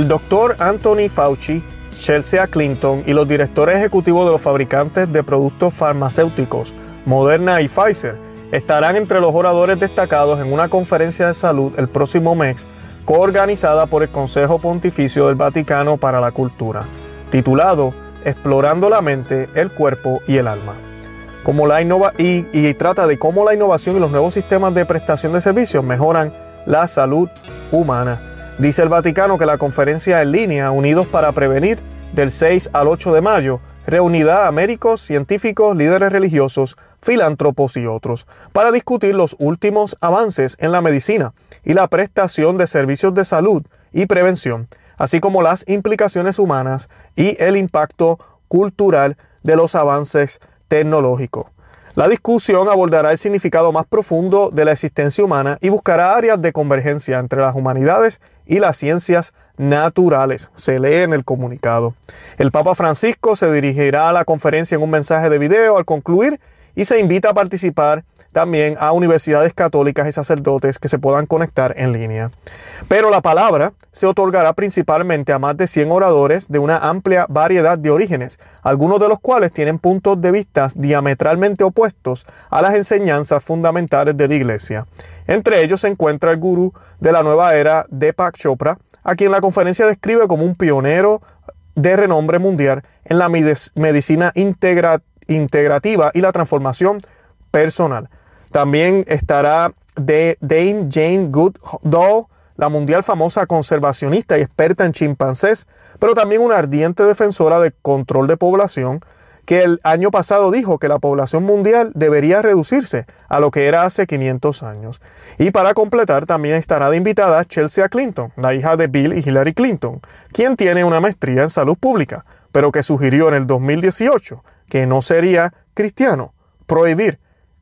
El doctor Anthony Fauci, Chelsea Clinton y los directores ejecutivos de los fabricantes de productos farmacéuticos, Moderna y Pfizer, estarán entre los oradores destacados en una conferencia de salud el próximo mes, coorganizada por el Consejo Pontificio del Vaticano para la Cultura, titulado Explorando la mente, el cuerpo y el alma. Como la innova y, y trata de cómo la innovación y los nuevos sistemas de prestación de servicios mejoran la salud humana. Dice el Vaticano que la conferencia en línea Unidos para Prevenir del 6 al 8 de mayo reunirá a médicos, científicos, líderes religiosos, filántropos y otros para discutir los últimos avances en la medicina y la prestación de servicios de salud y prevención, así como las implicaciones humanas y el impacto cultural de los avances tecnológicos. La discusión abordará el significado más profundo de la existencia humana y buscará áreas de convergencia entre las humanidades y las ciencias naturales, se lee en el comunicado. El Papa Francisco se dirigirá a la conferencia en un mensaje de video al concluir y se invita a participar también a universidades católicas y sacerdotes que se puedan conectar en línea. Pero la palabra se otorgará principalmente a más de 100 oradores de una amplia variedad de orígenes, algunos de los cuales tienen puntos de vista diametralmente opuestos a las enseñanzas fundamentales de la Iglesia. Entre ellos se encuentra el gurú de la nueva era, Deepak Chopra, a quien la conferencia describe como un pionero de renombre mundial en la medicina integrativa y la transformación personal. También estará Dame Jane Goodall, la mundial famosa conservacionista y experta en chimpancés, pero también una ardiente defensora de control de población, que el año pasado dijo que la población mundial debería reducirse a lo que era hace 500 años. Y para completar, también estará de invitada Chelsea Clinton, la hija de Bill y Hillary Clinton, quien tiene una maestría en salud pública, pero que sugirió en el 2018 que no sería cristiano prohibir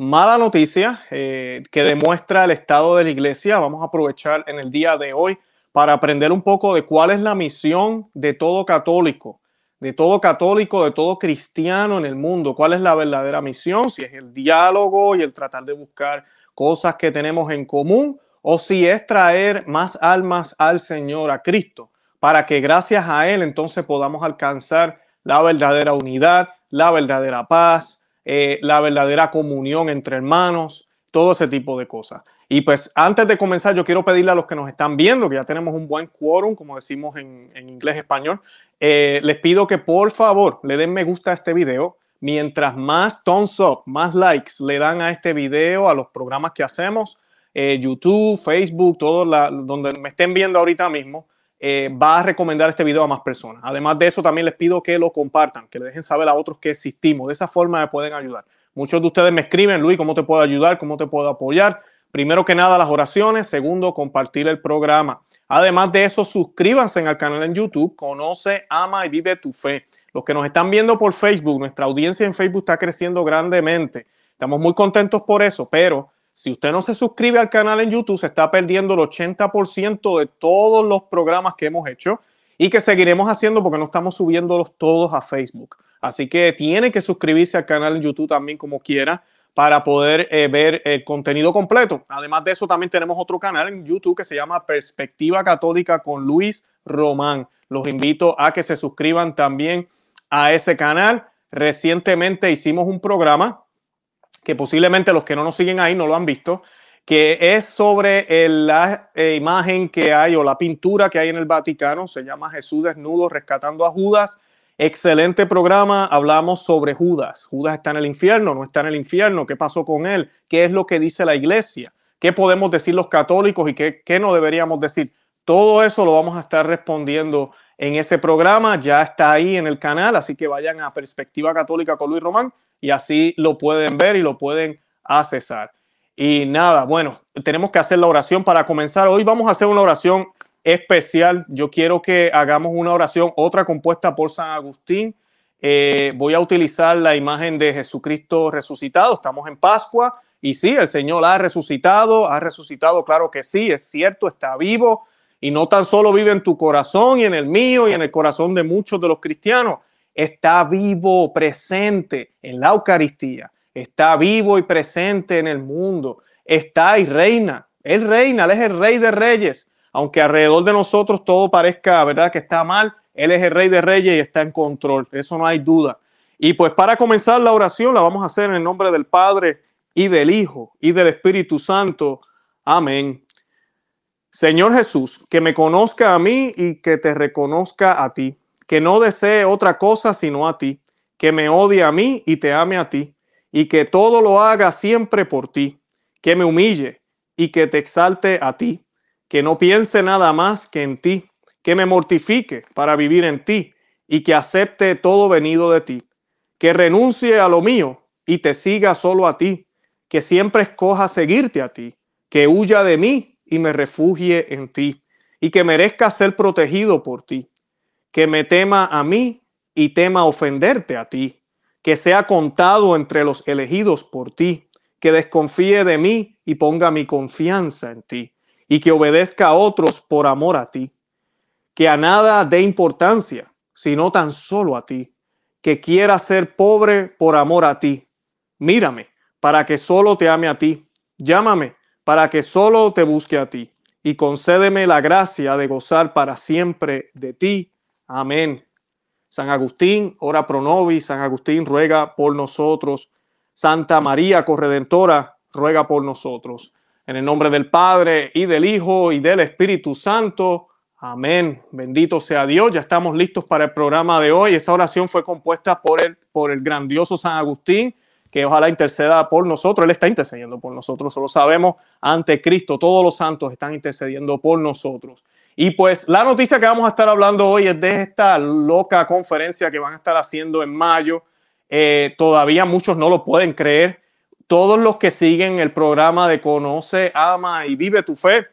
mala noticia eh, que demuestra el estado de la iglesia. Vamos a aprovechar en el día de hoy para aprender un poco de cuál es la misión de todo católico, de todo católico, de todo cristiano en el mundo. ¿Cuál es la verdadera misión? Si es el diálogo y el tratar de buscar cosas que tenemos en común o si es traer más almas al Señor, a Cristo, para que gracias a Él entonces podamos alcanzar la verdadera unidad, la verdadera paz, eh, la verdadera comunión entre hermanos, todo ese tipo de cosas. Y pues antes de comenzar, yo quiero pedirle a los que nos están viendo, que ya tenemos un buen quórum, como decimos en, inglés español, eh, les pido que por favor le den me gusta a este video. Mientras más thumbs up, más likes le dan a este video, a los programas que hacemos, eh, YouTube, Facebook, todo la, donde me estén viendo ahorita mismo, eh, va a recomendar este video a más personas. Además de eso, también les pido que lo compartan, que le dejen saber a otros que existimos. De esa forma me pueden ayudar. Muchos de ustedes me escriben, Luis, ¿cómo te puedo ayudar? ¿Cómo te puedo apoyar? Primero que nada, las oraciones. Segundo, compartir el programa. Además de eso, suscríbanse al canal en YouTube. Conoce, ama y vive tu fe. Los que nos están viendo por Facebook, nuestra audiencia en Facebook está creciendo grandemente. Estamos muy contentos por eso, pero si usted no se suscribe al canal en YouTube, se está perdiendo el 80% de todos los programas que hemos hecho y que seguiremos haciendo porque no estamos subiéndolos todos a Facebook. Así que tiene que suscribirse al canal en YouTube también como quiera para poder eh, ver el contenido completo. Además de eso, también tenemos otro canal en YouTube que se llama Perspectiva Católica con Luis Román. Los invito a que se suscriban también a ese canal. Recientemente hicimos un programa que posiblemente los que no nos siguen ahí no lo han visto, que es sobre la eh, imagen que hay o la pintura que hay en el Vaticano, se llama Jesús desnudo rescatando a Judas. Excelente programa, hablamos sobre Judas. Judas está en el infierno, no está en el infierno, ¿qué pasó con él? ¿Qué es lo que dice la iglesia? ¿Qué podemos decir los católicos y qué, qué no deberíamos decir? Todo eso lo vamos a estar respondiendo en ese programa, ya está ahí en el canal, así que vayan a Perspectiva Católica con Luis Román y así lo pueden ver y lo pueden accesar. Y nada, bueno, tenemos que hacer la oración para comenzar. Hoy vamos a hacer una oración especial. Yo quiero que hagamos una oración, otra compuesta por San Agustín. Eh, voy a utilizar la imagen de Jesucristo resucitado. Estamos en Pascua y sí, el Señor ha resucitado, ha resucitado, claro que sí, es cierto, está vivo y no tan solo vive en tu corazón y en el mío y en el corazón de muchos de los cristianos, está vivo, presente en la Eucaristía, está vivo y presente en el mundo, está y reina. Él reina, Él es el rey de reyes. Aunque alrededor de nosotros todo parezca, ¿verdad?, que está mal, Él es el rey de reyes y está en control. Eso no hay duda. Y pues para comenzar la oración la vamos a hacer en el nombre del Padre y del Hijo y del Espíritu Santo. Amén. Señor Jesús, que me conozca a mí y que te reconozca a ti, que no desee otra cosa sino a ti, que me odie a mí y te ame a ti, y que todo lo haga siempre por ti, que me humille y que te exalte a ti, que no piense nada más que en ti, que me mortifique para vivir en ti y que acepte todo venido de ti, que renuncie a lo mío y te siga solo a ti, que siempre escoja seguirte a ti, que huya de mí y me refugie en ti, y que merezca ser protegido por ti, que me tema a mí y tema ofenderte a ti, que sea contado entre los elegidos por ti, que desconfíe de mí y ponga mi confianza en ti, y que obedezca a otros por amor a ti, que a nada dé importancia, sino tan solo a ti, que quiera ser pobre por amor a ti. Mírame, para que solo te ame a ti. Llámame para que solo te busque a ti. Y concédeme la gracia de gozar para siempre de ti. Amén. San Agustín, ora pro nobis. San Agustín, ruega por nosotros. Santa María Corredentora, ruega por nosotros. En el nombre del Padre y del Hijo y del Espíritu Santo. Amén. Bendito sea Dios. Ya estamos listos para el programa de hoy. Esa oración fue compuesta por el, por el grandioso San Agustín que ojalá interceda por nosotros. Él está intercediendo por nosotros, solo sabemos ante Cristo. Todos los santos están intercediendo por nosotros. Y pues la noticia que vamos a estar hablando hoy es de esta loca conferencia que van a estar haciendo en mayo. Eh, todavía muchos no lo pueden creer. Todos los que siguen el programa de Conoce, Ama y Vive tu Fe,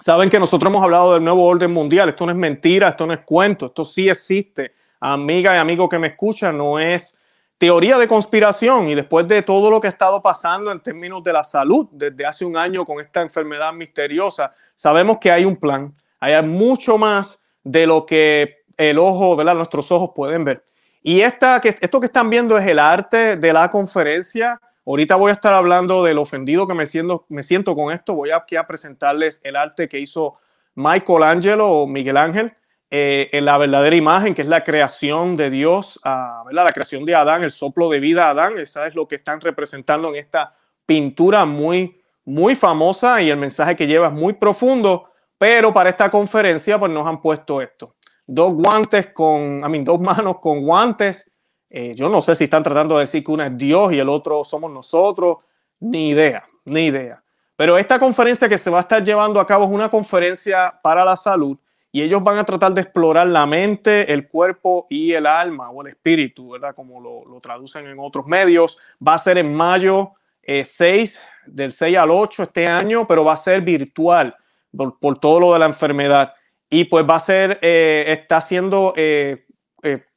saben que nosotros hemos hablado del nuevo orden mundial. Esto no es mentira, esto no es cuento, esto sí existe. Amiga y amigo que me escucha, no es teoría de conspiración y después de todo lo que ha estado pasando en términos de la salud desde hace un año con esta enfermedad misteriosa, sabemos que hay un plan, hay mucho más de lo que el ojo, ¿verdad? Nuestros ojos pueden ver. Y esta, que, esto que están viendo es el arte de la conferencia. Ahorita voy a estar hablando del ofendido que me siento, me siento con esto. Voy aquí a presentarles el arte que hizo Michelangelo o Miguel Ángel eh, en la verdadera imagen, que es la creación de Dios, uh, la creación de Adán, el soplo de vida a Adán. Esa es lo que están representando en esta pintura muy, muy famosa y el mensaje que lleva es muy profundo. Pero para esta conferencia, pues nos han puesto esto: dos guantes con, a mí, dos manos con guantes. Eh, yo no sé si están tratando de decir que uno es Dios y el otro somos nosotros. Ni idea, ni idea. Pero esta conferencia que se va a estar llevando a cabo es una conferencia para la salud y ellos van a tratar de explorar la mente, el cuerpo y el alma o el espíritu, ¿verdad? Como lo, traducen en otros medios. Va a ser en mayo 6, eh, del 6 al 8 este año, pero va a ser virtual por, todo lo de la enfermedad. Y pues va a ser, eh, está siendo, eh,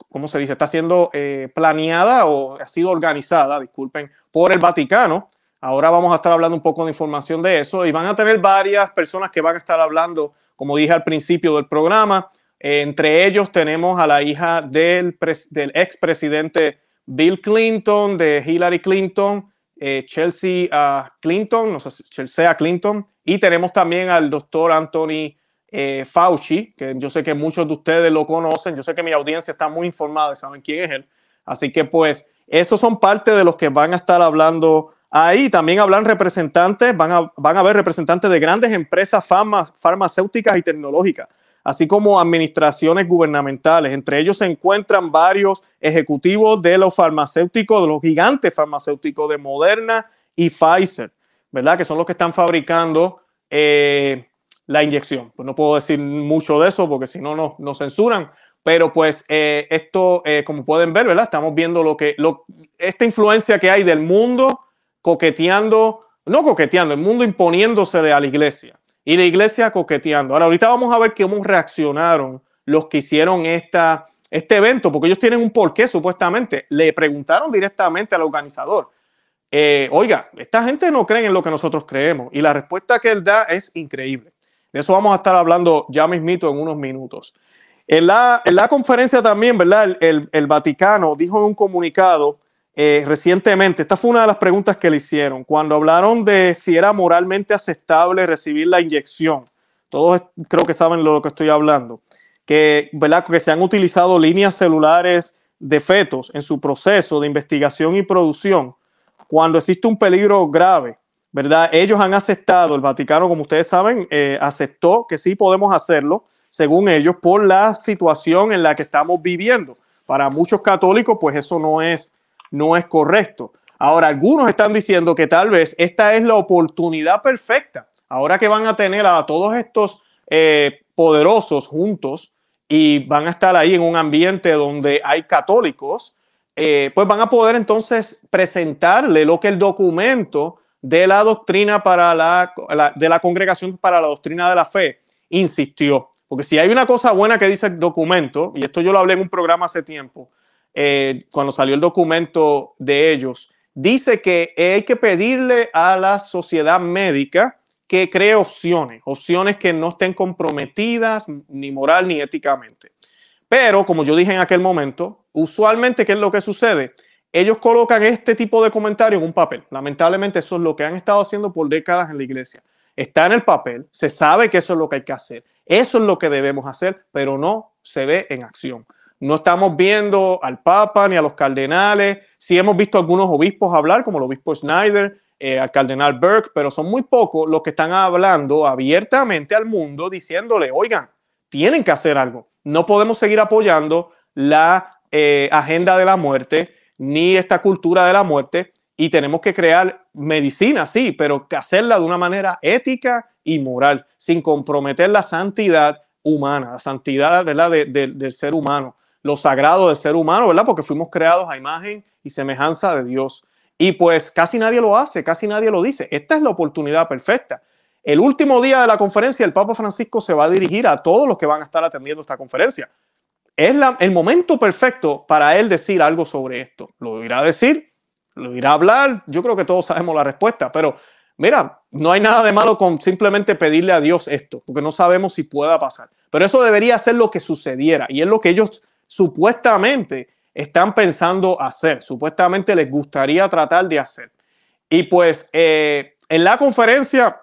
¿cómo se dice? Está siendo planeada o ha sido organizada, disculpen, por el Vaticano. Ahora vamos a estar hablando un poco de información de eso y van a tener varias personas que van a estar hablando como dije al principio del programa. entre ellos tenemos a la hija del, del expresidente Bill Clinton, de Hillary Clinton, eh, Chelsea ah, Clinton, no sé Chelsea Clinton, y tenemos también al doctor Anthony eh, Fauci, que yo sé que muchos de ustedes lo conocen, yo sé que mi audiencia está muy informada, saben quién es él. Así que pues esos son parte de los que van a estar hablando Ahí también hablan representantes, van a, van a haber representantes de grandes empresas farmacéuticas y tecnológicas, así como administraciones gubernamentales. Entre ellos se encuentran varios ejecutivos de los farmacéuticos, de los gigantes farmacéuticos de Moderna y Pfizer, ¿verdad? Que son los que están fabricando eh, la inyección. Pues no puedo decir mucho de eso porque si no nos censuran, pero pues eh, esto, eh, como pueden ver, ¿verdad? Estamos viendo lo que, lo, esta influencia que hay del mundo coqueteando, no coqueteando, el mundo imponiéndose a la iglesia. y la iglesia coqueteando. Ahora, ahorita vamos a ver cómo reaccionaron los que hicieron esta, este evento, porque ellos tienen un porqué supuestamente. Le preguntaron directamente al organizador, eh, oiga, esta gente no cree en lo que nosotros creemos. Y la respuesta que él da es increíble. De eso vamos a estar hablando ya mismito en unos minutos. En la, en la conferencia también, ¿verdad? El, el, Vaticano dijo en un comunicado eh, recientemente, esta fue una de las preguntas que le hicieron, cuando hablaron de si era moralmente aceptable recibir la inyección. Todos creo que saben lo que estoy hablando. Que, ¿verdad? que se han utilizado líneas celulares de fetos en su proceso de investigación y producción cuando existe un peligro grave, ¿verdad? Ellos han aceptado, el Vaticano, como ustedes saben, eh, aceptó que sí podemos hacerlo, según ellos, por la situación en la que estamos viviendo. Para muchos católicos, pues eso no es, no es correcto. Ahora, algunos están diciendo que tal vez esta es la oportunidad perfecta. Ahora que van a tener a todos estos eh, poderosos juntos y van a estar ahí en un ambiente donde hay católicos, eh, pues van a poder entonces presentarle lo que el documento de la doctrina para la, de la congregación para la doctrina de la fe insistió. Porque si hay una cosa buena que dice el documento, y esto yo lo hablé en un programa hace tiempo, eh, cuando salió el documento de ellos, dice que hay que pedirle a la sociedad médica que cree opciones, opciones que no estén comprometidas ni moral ni éticamente. Pero, como yo dije en aquel momento, usualmente, ¿qué es lo que sucede? Ellos colocan este tipo de comentarios en un papel. Lamentablemente, eso es lo que han estado haciendo por décadas en la iglesia. Está en el papel, se sabe que eso es lo que hay que hacer. Eso es lo que debemos hacer, pero no se ve en acción. No estamos viendo al Papa ni a los cardenales. Sí hemos visto algunos obispos hablar, como el obispo Schneider, eh, al cardenal Burke, pero son muy pocos los que están hablando abiertamente al mundo diciéndole, oigan, tienen que hacer algo no podemos seguir apoyando la eh, agenda de la muerte ni esta cultura de la muerte y tenemos que crear medicina, sí, pero hacerla de una manera ética y moral, sin comprometer la santidad humana, la santidad del ser humano, lo sagrado del ser humano, ¿verdad? Porque fuimos creados a imagen y semejanza de Dios. Y pues casi nadie lo hace, casi nadie lo dice. Esta es la oportunidad perfecta. El último día de la conferencia, el Papa Francisco se va a dirigir a todos los que van a estar atendiendo esta conferencia. Es el momento perfecto para él decir algo sobre esto. Lo irá a decir, lo irá a hablar. Yo creo que todos sabemos la respuesta, pero mira, no hay nada de malo con simplemente pedirle a Dios esto, porque no sabemos si pueda pasar. Pero eso debería ser lo que sucediera y es lo que ellos supuestamente están pensando hacer, supuestamente les gustaría tratar de hacer. Y pues eh, en la conferencia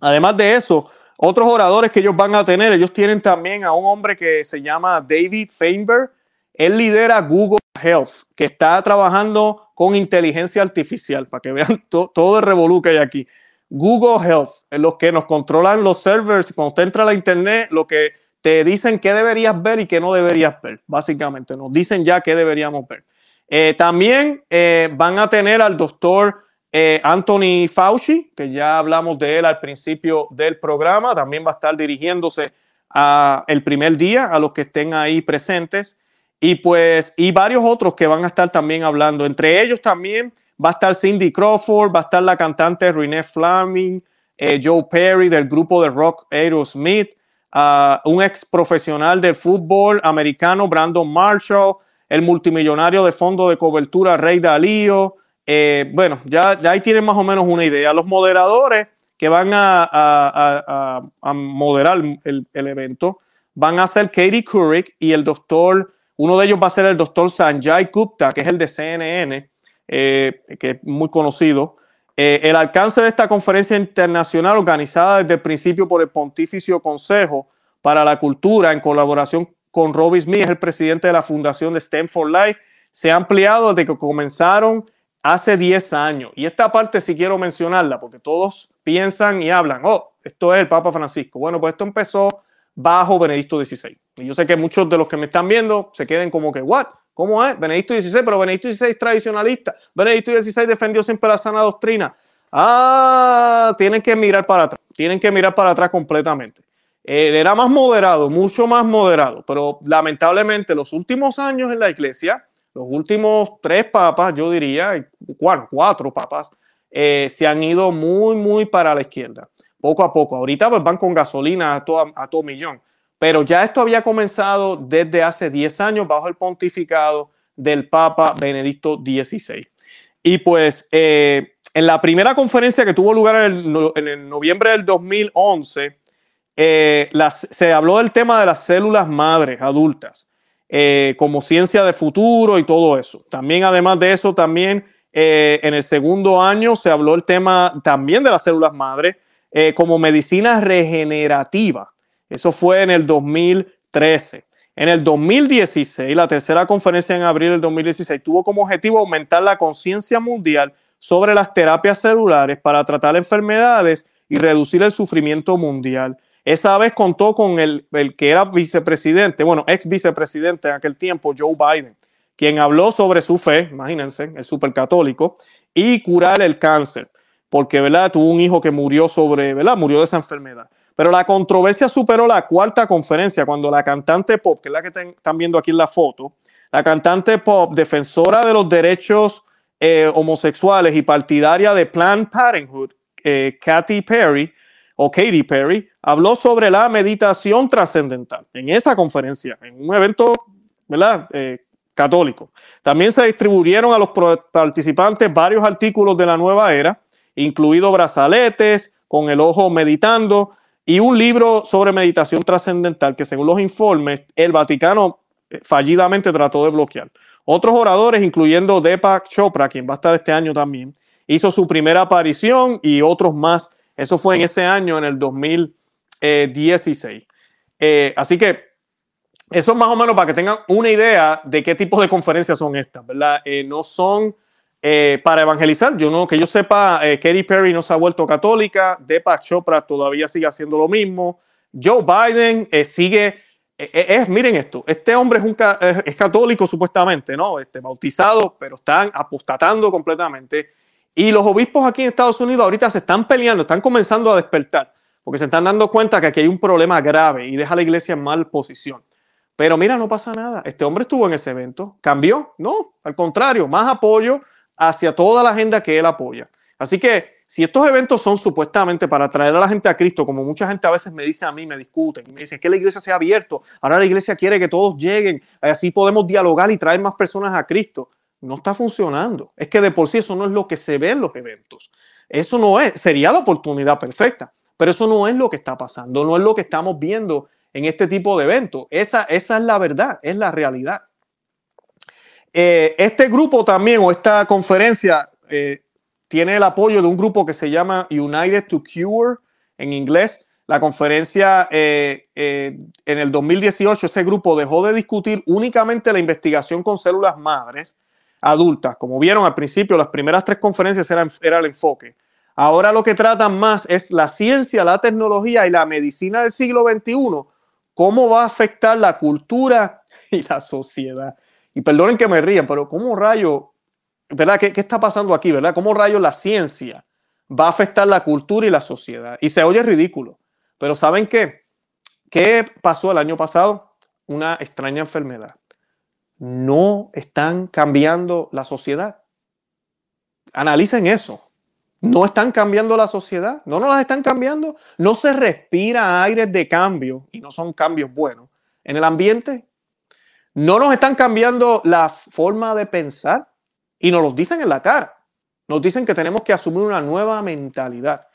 Además de eso, otros oradores que ellos van a tener, ellos tienen también a un hombre que se llama David Feinberg. Él lidera Google Health, que está trabajando con inteligencia artificial, para que vean todo el revolú que hay aquí. Google Health, los que nos controlan los servers, cuando usted entra a la internet, lo que te dicen qué deberías ver y qué no deberías ver, básicamente. Nos dicen ya qué deberíamos ver. Eh, también eh, van a tener al doctor eh, Anthony Fauci, que ya hablamos de él al principio del programa, también va a estar dirigiéndose a el primer día a los que estén ahí presentes y pues y varios otros que van a estar también hablando. Entre ellos también va a estar Cindy Crawford, va a estar la cantante Renee Fleming, eh, Joe Perry del grupo de rock Aerosmith, uh, un ex profesional del fútbol americano Brandon Marshall, el multimillonario de fondo de cobertura Rey Dalío, eh, bueno, ya, ahí tienen más o menos una idea. Los moderadores que van a, moderar el, evento van a ser Katie Couric y el doctor, uno de ellos va a ser el doctor Sanjay Gupta, que es el de CNN, eh, que es muy conocido. Eh, el alcance de esta conferencia internacional organizada desde el principio por el Pontificio Consejo para la Cultura en colaboración con Robbie Smith, el presidente de la Fundación de STEM for Life, se ha ampliado desde que comenzaron hace 10 años. Y esta parte sí quiero mencionarla porque todos piensan y hablan, oh, esto es el Papa Francisco. Bueno, pues esto empezó bajo Benedicto XVI. Y yo sé que muchos de los que me están viendo se queden como que, ¿what? ¿Cómo es? Benedicto XVI, pero Benedicto XVI es tradicionalista. Benedicto XVI defendió siempre la sana doctrina. Ah, tienen que mirar para atrás. Tienen que mirar para atrás completamente. Él era más moderado, mucho más moderado, pero lamentablemente los últimos años en la iglesia, los últimos tres papas, yo diría, cuatro, cuatro papas, eh, se han ido muy, muy para la izquierda. poco a poco. Ahorita pues, van con gasolina a todo, a todo millón. Pero ya esto había comenzado desde hace 10 años bajo el pontificado del Papa Benedicto XVI. Y pues eh, en la primera conferencia que tuvo lugar en el, noviembre del 2011, eh, se habló del tema de las células madres adultas eh, como ciencia de futuro y todo eso. También, además de eso, también en el segundo año se habló el tema también de las células madres como medicina regenerativa. Eso fue en el 2013. En el 2016, la tercera conferencia en abril del 2016 tuvo como objetivo aumentar la conciencia mundial sobre las terapias celulares para tratar enfermedades y reducir el sufrimiento mundial. Esa vez contó con el, que era vicepresidente, bueno, ex vicepresidente en aquel tiempo, Joe Biden, quien habló sobre su fe, imagínense, el supercatólico, y curar el cáncer, porque, ¿verdad? Tuvo un hijo que murió sobre, ¿verdad? Murió de esa enfermedad. Pero la controversia superó la cuarta conferencia cuando la cantante pop, que es la que están viendo aquí en la foto, la cantante pop, defensora de los derechos eh, homosexuales y partidaria de Planned Parenthood, eh, Katy Perry, o Katy Perry, habló sobre la meditación trascendental en esa conferencia, en un evento ¿verdad? Eh, católico. También se distribuyeron a los participantes varios artículos de la nueva era, incluidos brazaletes con el ojo meditando, y un libro sobre meditación trascendental que según los informes el Vaticano eh, fallidamente trató de bloquear. Otros oradores, incluyendo Deepak Chopra, quien va a estar este año también, hizo su primera aparición y otros más. Eso fue en ese año, en el 2016. Eh, así que eso es más o menos para que tengan una idea de qué tipo de conferencias son estas, ¿verdad? Eh, no son eh, para evangelizar. Yo no, que yo sepa, eh, Katy Perry no se ha vuelto católica, Deepak Chopra todavía sigue haciendo lo mismo, Joe Biden eh, sigue, es, miren esto, este hombre es, un, es católico supuestamente, ¿no? Este, bautizado, pero están apostatando completamente. Y los obispos aquí en Estados Unidos ahorita se están peleando, están comenzando a despertar, porque se están dando cuenta que aquí hay un problema grave y deja a la iglesia en mal posición. Pero mira, no pasa nada. Este hombre estuvo en ese evento, cambió, no, al contrario, más apoyo, hacia toda la agenda que él apoya. Así que si estos eventos son supuestamente para traer a la gente a Cristo, como mucha gente a veces me dice a mí, me discuten, me dicen que la iglesia se ha abierto, ahora la iglesia quiere que todos lleguen, así podemos dialogar y traer más personas a Cristo. No está funcionando. Es que de por sí eso no es lo que se ve en los eventos. Eso no es, sería la oportunidad perfecta, pero eso no es lo que está pasando, no es lo que estamos viendo en este tipo de eventos. Esa, esa es la verdad, es la realidad. Eh, este grupo también, o esta conferencia, eh, tiene el apoyo de un grupo que se llama United to Cure en inglés. La conferencia eh, en el 2018, este grupo dejó de discutir únicamente la investigación con células madres adultas. Como vieron al principio, las primeras tres conferencias eran, era el enfoque. Ahora lo que tratan más es la ciencia, la tecnología y la medicina del siglo XXI, cómo va a afectar la cultura y la sociedad. Y perdonen que me rían, pero ¿cómo rayo, verdad? ¿Qué, está pasando aquí, verdad? ¿Cómo rayo la ciencia va a afectar la cultura y la sociedad? Y se oye ridículo, pero ¿saben qué? ¿Qué pasó el año pasado? Una extraña enfermedad. No están cambiando la sociedad. Analicen eso. No están cambiando la sociedad, no nos las están cambiando. No se respira aires de cambio y no son cambios buenos en el ambiente. No nos están cambiando la forma de pensar y nos lo dicen en la cara. Nos dicen que tenemos que asumir una nueva mentalidad.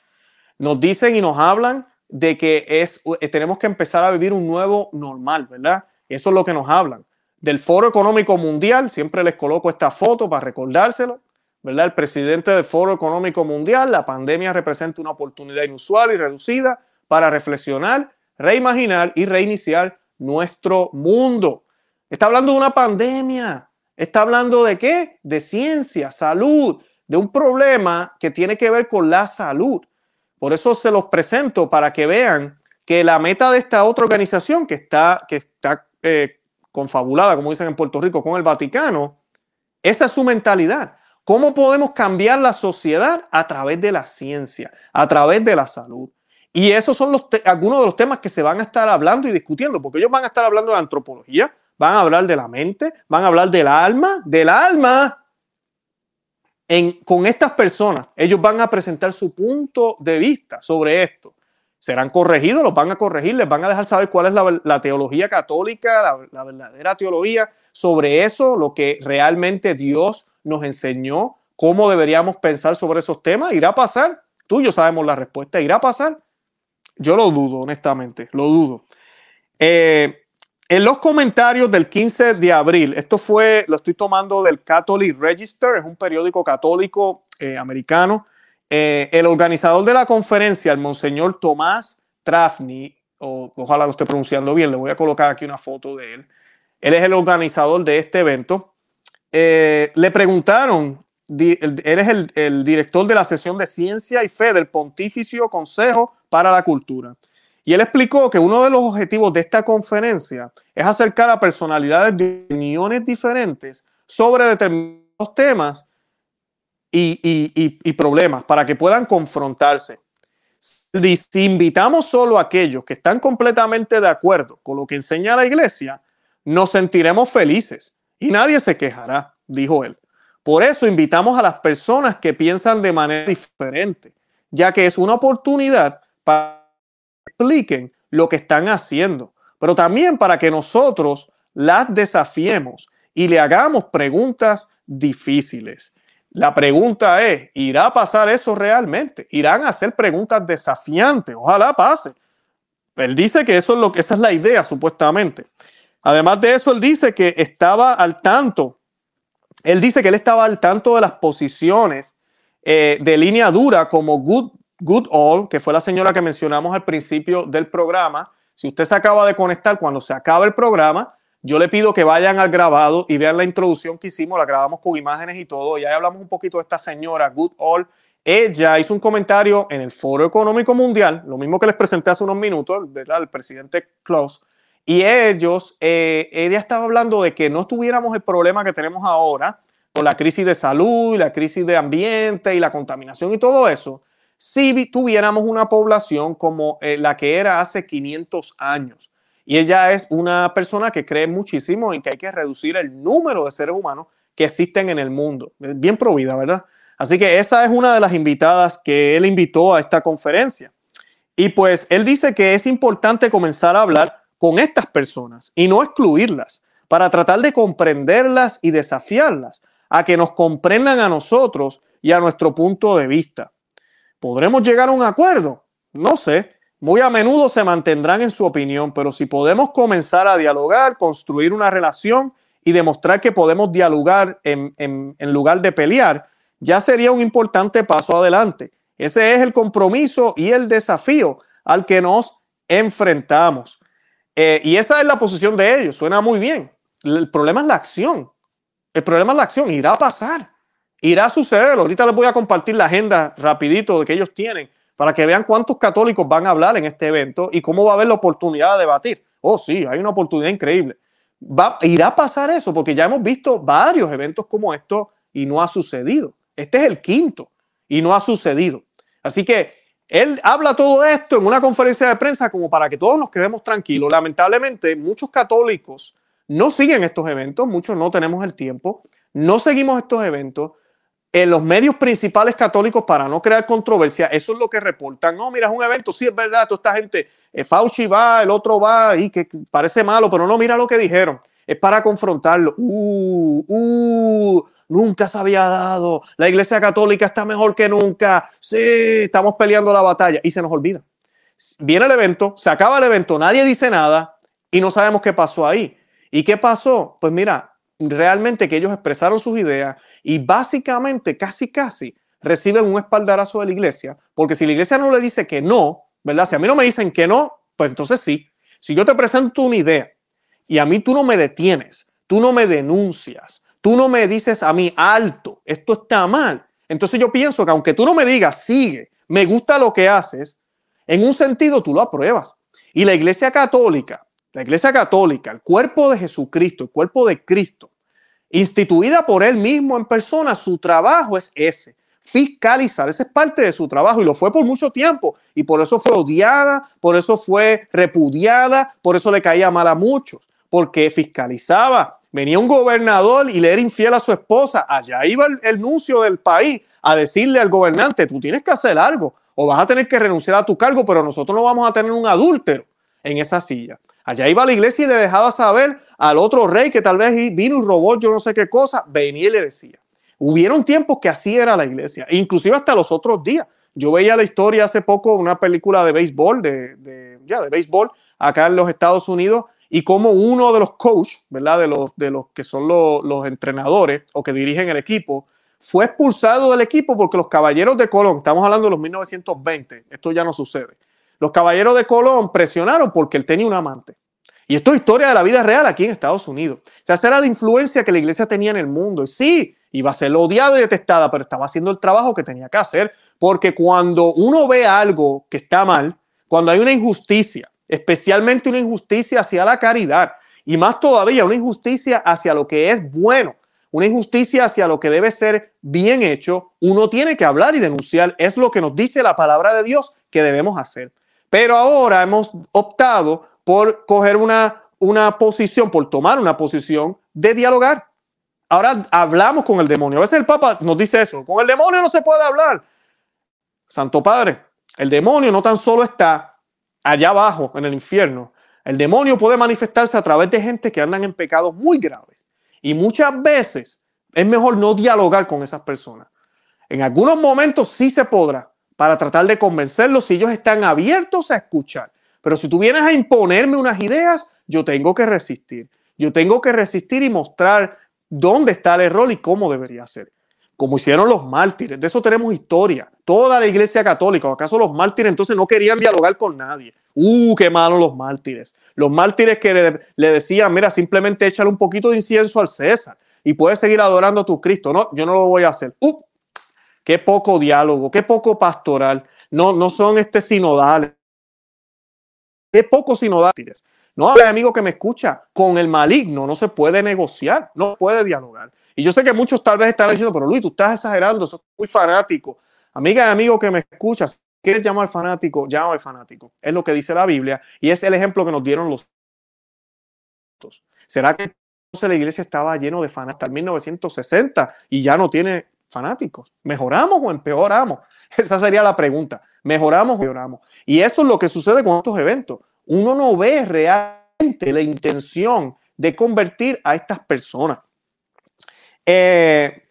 Nos dicen y nos hablan de que es, eh, tenemos que empezar a vivir un nuevo normal, ¿verdad? Eso es lo que nos hablan. Del Foro Económico Mundial, siempre les coloco esta foto para recordárselo, ¿verdad? El presidente del Foro Económico Mundial, la pandemia representa una oportunidad inusual y reducida para reflexionar, reimaginar y reiniciar nuestro mundo. Está hablando de una pandemia. Está hablando de qué? De ciencia, salud, de un problema que tiene que ver con la salud. Por eso se los presento para que vean que la meta de esta otra organización que está, que está eh, confabulada, como dicen en Puerto Rico, con el Vaticano, esa es su mentalidad. ¿Cómo podemos cambiar la sociedad? A través de la ciencia, a través de la salud. Y esos son algunos de los temas que se van a estar hablando y discutiendo, porque ellos van a estar hablando de antropología, van a hablar de la mente, van a hablar del alma, del alma. Con estas personas, ellos van a presentar su punto de vista sobre esto. Serán corregidos, los van a corregir, les van a dejar saber cuál es la, teología católica, la, verdadera teología sobre eso, lo que realmente Dios nos enseñó, cómo deberíamos pensar sobre esos temas. ¿Irá a pasar? Tú y yo sabemos la respuesta. ¿Irá a pasar? Yo lo dudo, honestamente, lo dudo. Eh, en los comentarios del 15 de abril, esto fue, lo estoy tomando del Catholic Register, es un periódico católico eh, americano. Eh, el organizador de la conferencia, el monseñor Tomás Trafni, ojalá lo esté pronunciando bien, le voy a colocar aquí una foto de él. Él es el organizador de este evento. Eh, le preguntaron, él es el, el director de la sesión de ciencia y fe del Pontificio Consejo para la Cultura. Y él explicó que uno de los objetivos de esta conferencia es acercar a personalidades de opiniones diferentes sobre determinados temas y, problemas para que puedan confrontarse. Si invitamos solo a aquellos que están completamente de acuerdo con lo que enseña la iglesia, nos sentiremos felices y nadie se quejará, dijo él. Por eso invitamos a las personas que piensan de manera diferente, ya que es una oportunidad para expliquen lo que están haciendo, pero también para que nosotros las desafiemos y le hagamos preguntas difíciles. La pregunta es, ¿irá a pasar eso realmente? ¿Irán a hacer preguntas desafiantes? Ojalá pase. Él dice que eso es lo que esa es la idea supuestamente. Además de eso, él dice que estaba al tanto. Él dice que él estaba al tanto de las posiciones eh, de línea dura como Good Good All, que fue la señora que mencionamos al principio del programa. Si usted se acaba de conectar cuando se acaba el programa, yo le pido que vayan al grabado y vean la introducción que hicimos, la grabamos con imágenes y todo, y ahí hablamos un poquito de esta señora Good All. Ella hizo un comentario en el Foro Económico Mundial, lo mismo que les presenté hace unos minutos, ¿verdad? El presidente Klaus. Y ellos, eh, ella estaba hablando de que no tuviéramos el problema que tenemos ahora con la crisis de salud, la crisis de ambiente y la contaminación y todo eso, si tuviéramos una población como eh, la que era hace 500 años. Y ella es una persona que cree muchísimo en que hay que reducir el número de seres humanos que existen en el mundo. Bien provida, ¿verdad? Así que esa es una de las invitadas que él invitó a esta conferencia. Y pues él dice que es importante comenzar a hablar con estas personas y no excluirlas para tratar de comprenderlas y desafiarlas a que nos comprendan a nosotros y a nuestro punto de vista. ¿Podremos llegar a un acuerdo? No sé. Muy a menudo se mantendrán en su opinión, pero si podemos comenzar a dialogar, construir una relación y demostrar que podemos dialogar en, lugar de pelear, ya sería un importante paso adelante. Ese es el compromiso y el desafío al que nos enfrentamos. Eh, y esa es la posición de ellos. Suena muy bien. El problema es la acción. El problema es la acción. Irá a pasar irá a suceder. Ahorita les voy a compartir la agenda rapidito de que ellos tienen para que vean cuántos católicos van a hablar en este evento y cómo va a haber la oportunidad de debatir. Oh, sí, hay una oportunidad increíble. Va, irá a pasar eso porque ya hemos visto varios eventos como esto y no ha sucedido. Este es el quinto y no ha sucedido. Así que él habla todo esto en una conferencia de prensa como para que todos nos quedemos tranquilos. Lamentablemente, muchos católicos no siguen estos eventos, muchos no tenemos el tiempo, no seguimos estos eventos, en los medios principales católicos para no crear controversia, eso es lo que reportan. No, mira, es un evento, sí es verdad, toda esta gente, eh, Fauci va, el otro va, y que parece malo, pero no, mira lo que dijeron. Es para confrontarlo. Uh, uh, nunca se había dado. La iglesia católica está mejor que nunca. Sí, estamos peleando la batalla. Y se nos olvida. Viene el evento, se acaba el evento, nadie dice nada y no sabemos qué pasó ahí. ¿Y qué pasó? Pues mira, realmente que ellos expresaron sus ideas, y básicamente casi casi reciben un espaldarazo de la iglesia, porque si la iglesia no le dice que no, ¿verdad? Si a mí no me dicen que no, pues entonces sí. Si yo te presento una idea y a mí tú no me detienes, tú no me denuncias, tú no me dices a mí, alto, esto está mal, entonces yo pienso que aunque tú no me digas, sigue, me gusta lo que haces, en un sentido tú lo apruebas. Y la iglesia católica, la iglesia católica, el cuerpo de Jesucristo, el cuerpo de Cristo, instituida por él mismo en persona, su trabajo es ese, fiscalizar, ese es parte de su trabajo y lo fue por mucho tiempo y por eso fue odiada, por eso fue repudiada, por eso le caía mal a muchos, porque fiscalizaba. Venía un gobernador y le era infiel a su esposa, allá iba el, el nuncio del país a decirle al gobernante, tú tienes que hacer algo, o vas a tener que renunciar a tu cargo, pero nosotros no vamos a tener un adúltero en esa silla. Allá iba la iglesia y le dejaba saber al otro rey que tal vez vino y robó yo no sé qué cosa, venía y le decía. Hubieron tiempos que así era la iglesia, inclusive hasta los otros días. Yo veía la historia hace poco, una película de béisbol, de, ya, de béisbol, acá en los Estados Unidos, y como uno de los coaches, ¿verdad? De los, de los que son los, los entrenadores o que dirigen el equipo, fue expulsado del equipo porque los caballeros de Colón, estamos hablando de los 1920, esto ya no sucede, los caballeros de Colón presionaron porque él tenía un amante. Y esto es historia de la vida real aquí en Estados Unidos. O esa era la influencia que la iglesia tenía en el mundo. Y sí, iba a ser odiada y detestada, pero estaba haciendo el trabajo que tenía que hacer. Porque cuando uno ve algo que está mal, cuando hay una injusticia, especialmente una injusticia hacia la caridad, y más todavía una injusticia hacia lo que es bueno, una injusticia hacia lo que debe ser bien hecho, uno tiene que hablar y denunciar. Es lo que nos dice la palabra de Dios que debemos hacer. Pero ahora hemos optado por coger una, una posición, por tomar una posición de dialogar. Ahora hablamos con el demonio. A veces el Papa nos dice eso, con el demonio no se puede hablar. Santo Padre, el demonio no tan solo está allá abajo en el infierno, el demonio puede manifestarse a través de gente que andan en pecados muy graves. Y muchas veces es mejor no dialogar con esas personas. En algunos momentos sí se podrá para tratar de convencerlos si ellos están abiertos a escuchar. Pero si tú vienes a imponerme unas ideas, yo tengo que resistir. Yo tengo que resistir y mostrar dónde está el error y cómo debería ser. Como hicieron los mártires. De eso tenemos historia. Toda la iglesia católica. ¿Acaso los mártires entonces no querían dialogar con nadie? Uh, qué malos los mártires. Los mártires que le, decían, mira, simplemente échale un poquito de incienso al César y puedes seguir adorando a tu Cristo. No, yo no lo voy a hacer. Uh, qué poco diálogo, qué poco pastoral. No, no son este sinodales. Qué poco sinodales. No hable, amigo que me escucha, con el maligno no se puede negociar, no puede dialogar. Y yo sé que muchos tal vez están diciendo, pero Luis, tú estás exagerando, sos muy fanático. Amiga y amigo que me escuchas, ¿Quieres llamar fanático? Llama al fanático. Es lo que dice la Biblia y es el ejemplo que nos dieron los. ¿Será que entonces la iglesia estaba lleno de fanáticos hasta el 1960 y ya no tiene fanáticos? ¿Mejoramos o empeoramos? Esa sería la pregunta. ¿Mejoramos o empeoramos? Y eso es lo que sucede con estos eventos. Uno no ve realmente la intención de convertir a estas personas. Eh,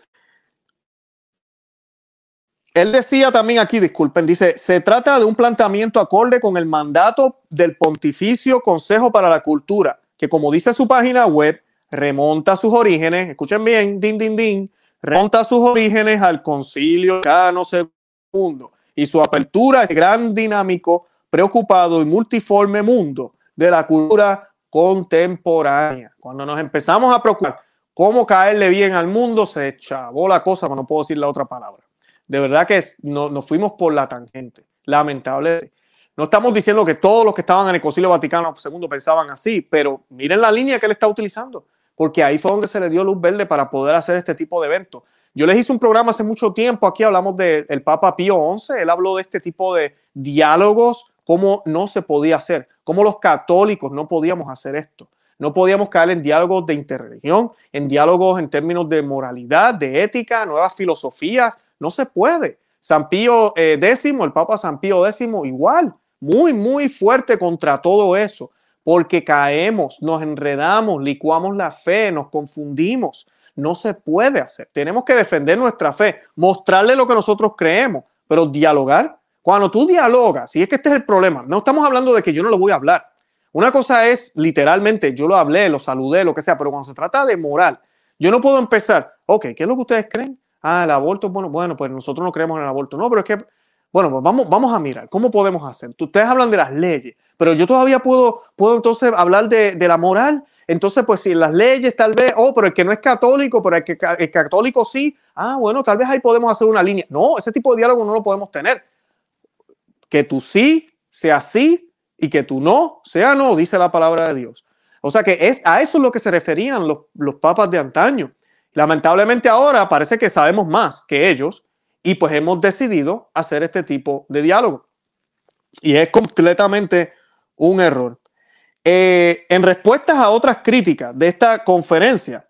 él decía también aquí, disculpen, dice, se trata de un planteamiento acorde con el mandato del Pontificio Consejo para la Cultura, que como dice su página web, remonta sus orígenes, escuchen bien, din, din, din, remonta sus orígenes al concilio Cano II y su apertura a ese gran dinámico, preocupado y multiforme mundo de la cultura contemporánea. Cuando nos empezamos a preocupar cómo caerle bien al mundo, se chavó la cosa, no puedo decir la otra palabra. De verdad que no, nos fuimos por la tangente, lamentable. No estamos diciendo que todos los que estaban en el Concilio Vaticano II pensaban así, pero miren la línea que él está utilizando, porque ahí fue donde se le dio luz verde para poder hacer este tipo de eventos. Yo les hice un programa hace mucho tiempo, aquí hablamos del Papa Pío XI, él habló de este tipo de diálogos, cómo no se podía hacer, cómo los católicos no podíamos hacer esto. No podíamos caer en diálogos de interreligión, en diálogos en términos de moralidad, de ética, nuevas filosofías, no se puede. San Pío X, eh, el Papa San Pío X, igual, muy, muy fuerte contra todo eso, porque caemos, nos enredamos, licuamos la fe, nos confundimos. No se puede hacer. Tenemos que defender nuestra fe, mostrarle lo que nosotros creemos, pero dialogar. Cuando tú dialogas, y es que este es el problema, no estamos hablando de que yo no lo voy a hablar. Una cosa es literalmente, yo lo hablé, lo saludé, lo que sea, pero cuando se trata de moral, yo no puedo empezar, ok, ¿qué es lo que ustedes creen? ah, el aborto, bueno, bueno, pues nosotros no creemos en el aborto. No, pero es que, bueno, pues vamos, vamos a mirar, ¿cómo podemos hacer? Ustedes hablan de las leyes, pero yo todavía puedo, puedo entonces hablar de, la moral. Entonces, pues si las leyes tal vez, oh, pero el que no es católico, pero el que el católico sí, ah, bueno, tal vez ahí podemos hacer una línea. No, ese tipo de diálogo no lo podemos tener. Que tú sí sea sí y que tú no sea no, dice la palabra de Dios. O sea que es, a eso es lo que se referían los papas de antaño. Lamentablemente ahora parece que sabemos más que ellos y pues hemos decidido hacer este tipo de diálogo. Y es completamente un error. Eh, en respuestas a otras críticas de esta conferencia,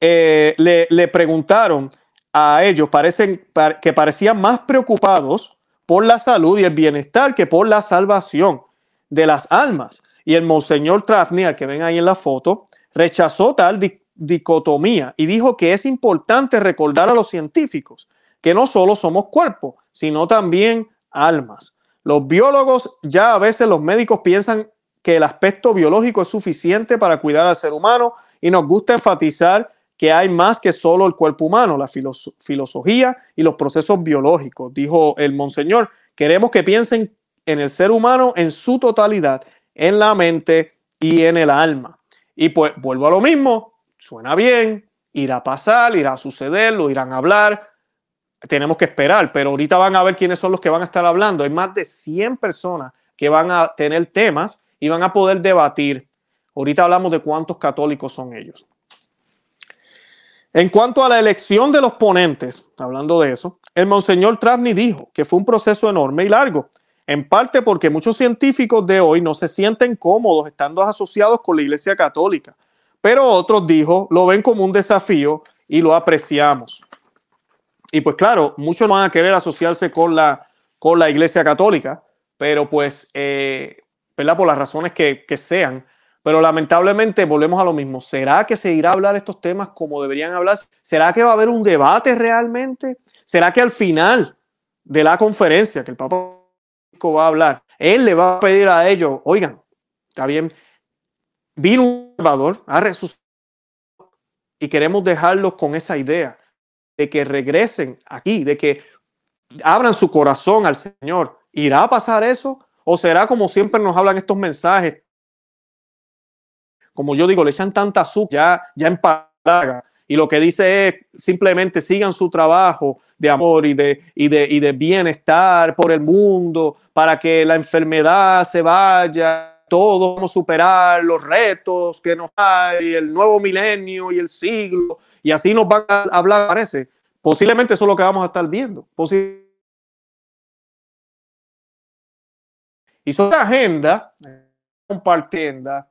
eh, le, preguntaron a ellos, parecen que parecían más preocupados por la salud y el bienestar que por la salvación de las almas. Y el monseñor Trafnia, que ven ahí en la foto, rechazó tal dicotomía y dijo que es importante recordar a los científicos que no solo somos cuerpos, sino también almas. Los biólogos, ya a veces los médicos piensan que el aspecto biológico es suficiente para cuidar al ser humano y nos gusta enfatizar que hay más que solo el cuerpo humano, la filosofía y los procesos biológicos, dijo el monseñor. Queremos que piensen en el ser humano en su totalidad, en la mente y en el alma. Y pues vuelvo a lo mismo, suena bien, irá a pasar, irá a suceder, lo irán a hablar, tenemos que esperar, pero ahorita van a ver quiénes son los que van a estar hablando. Hay más de 100 personas que van a tener temas y van a poder debatir. Ahorita hablamos de cuántos católicos son ellos. En cuanto a la elección de los ponentes, hablando de eso, el monseñor Travni dijo que fue un proceso enorme y largo, en parte porque muchos científicos de hoy no se sienten cómodos estando asociados con la Iglesia Católica, pero otros, dijo, lo ven como un desafío y lo apreciamos. Y pues claro, muchos van a querer asociarse con la, con la Iglesia Católica, pero pues, eh, ¿verdad? Por las razones que, que sean. Pero lamentablemente volvemos a lo mismo. ¿Será que se irá a hablar estos temas como deberían hablar? ¿Será que va a haber un debate realmente? ¿Será que al final de la conferencia que el Papa va a hablar, él le va a pedir a ellos, oigan, está bien, vino un Salvador, ha resucitado y queremos dejarlos con esa idea de que regresen aquí, de que abran su corazón al Señor. ¿Irá a pasar eso? ¿O será como siempre nos hablan estos mensajes? Como yo digo, le echan tanta azúcar ya, ya empalaga. Y lo que dice es simplemente sigan su trabajo de amor y de, y de, y de bienestar por el mundo para que la enfermedad se vaya todos vamos a superar los retos que nos hay, el nuevo milenio y el siglo, y así nos van a hablar, parece. Posiblemente eso es lo que vamos a estar viendo. Y son agenda, compartiendo,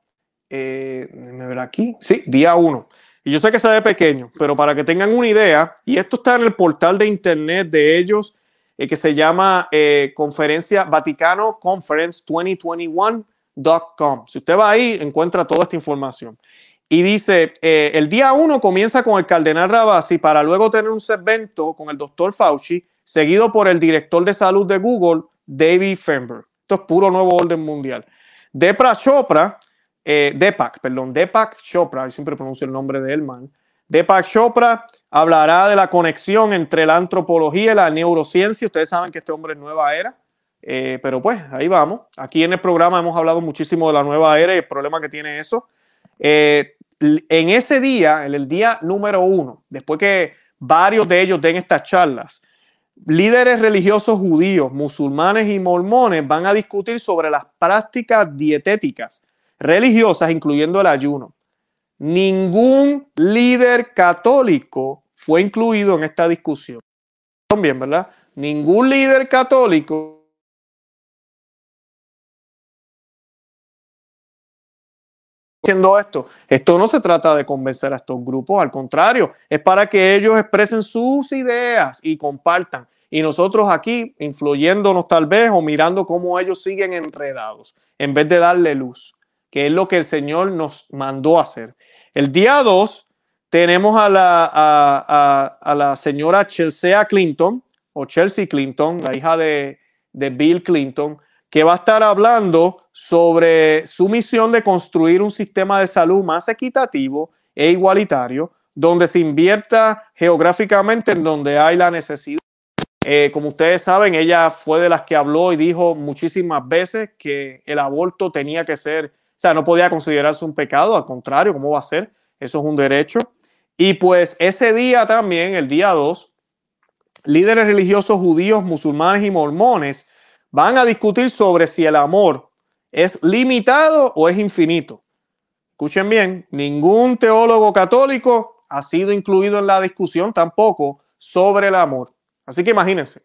eh, me verá aquí, sí, día uno. Y yo sé que se ve pequeño, pero para que tengan una idea, y esto está en el portal de internet de ellos, eh, que se llama eh, Conferencia Vaticano Conference 2021 si usted va ahí, encuentra toda esta información. Y dice, eh, el día uno comienza con el cardenal Rabasi para luego tener un segmento con el doctor Fauci, seguido por el director de salud de Google, David Fenberg. Esto es puro nuevo orden mundial. Depra Chopra, eh, Depak, perdón, Depak Chopra, siempre pronuncio el nombre de él man. Depak Chopra hablará de la conexión entre la antropología y la neurociencia. Ustedes saben que este hombre es nueva era. Eh, pero pues ahí vamos. Aquí en el programa hemos hablado muchísimo de la nueva era y el problema que tiene eso. Eh, en ese día, en el día número uno, después que varios de ellos den estas charlas, líderes religiosos judíos, musulmanes y mormones van a discutir sobre las prácticas dietéticas religiosas, incluyendo el ayuno. Ningún líder católico fue incluido en esta discusión. Bien, ¿verdad? Ningún líder católico esto. Esto no se trata de convencer a estos grupos, al contrario, es para que ellos expresen sus ideas y compartan. Y nosotros aquí, influyéndonos tal vez o mirando cómo ellos siguen enredados, en vez de darle luz, que es lo que el Señor nos mandó hacer. El día 2 tenemos a la, a, a, la señora Chelsea Clinton, o Chelsea Clinton, la hija de, de Bill Clinton, que va a estar hablando sobre su misión de construir un sistema de salud más equitativo e igualitario, donde se invierta geográficamente en donde hay la necesidad. Eh, como ustedes saben, ella fue de las que habló y dijo muchísimas veces que el aborto tenía que ser, o sea, no podía considerarse un pecado, al contrario, ¿cómo va a ser? Eso es un derecho. Y pues ese día también, el día 2, líderes religiosos judíos, musulmanes y mormones van a discutir sobre si el amor es limitado o es infinito. Escuchen bien, ningún teólogo católico ha sido incluido en la discusión tampoco sobre el amor. Así que imagínense,